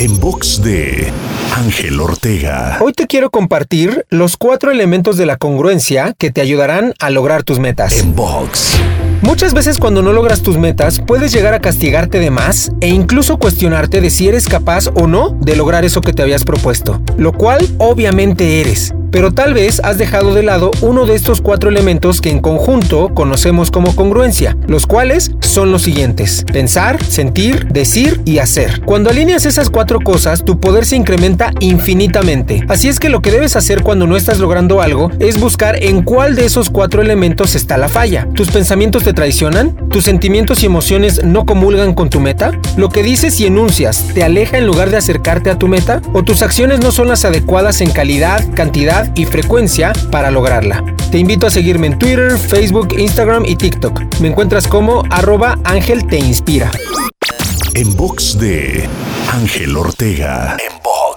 En box de Ángel Ortega. Hoy te quiero compartir los cuatro elementos de la congruencia que te ayudarán a lograr tus metas. En box. Muchas veces cuando no logras tus metas puedes llegar a castigarte de más e incluso cuestionarte de si eres capaz o no de lograr eso que te habías propuesto, lo cual obviamente eres pero tal vez has dejado de lado uno de estos cuatro elementos que en conjunto conocemos como congruencia, los cuales son los siguientes, pensar, sentir, decir y hacer. Cuando alineas esas cuatro cosas, tu poder se incrementa infinitamente. Así es que lo que debes hacer cuando no estás logrando algo es buscar en cuál de esos cuatro elementos está la falla. ¿Tus pensamientos te traicionan? ¿Tus sentimientos y emociones no comulgan con tu meta? ¿Lo que dices y enuncias te aleja en lugar de acercarte a tu meta? ¿O tus acciones no son las adecuadas en calidad, cantidad y frecuencia para lograrla. Te invito a seguirme en Twitter, Facebook, Instagram y TikTok. Me encuentras como arroba Ángel Te Inspira. En box de Ángel Ortega. En box.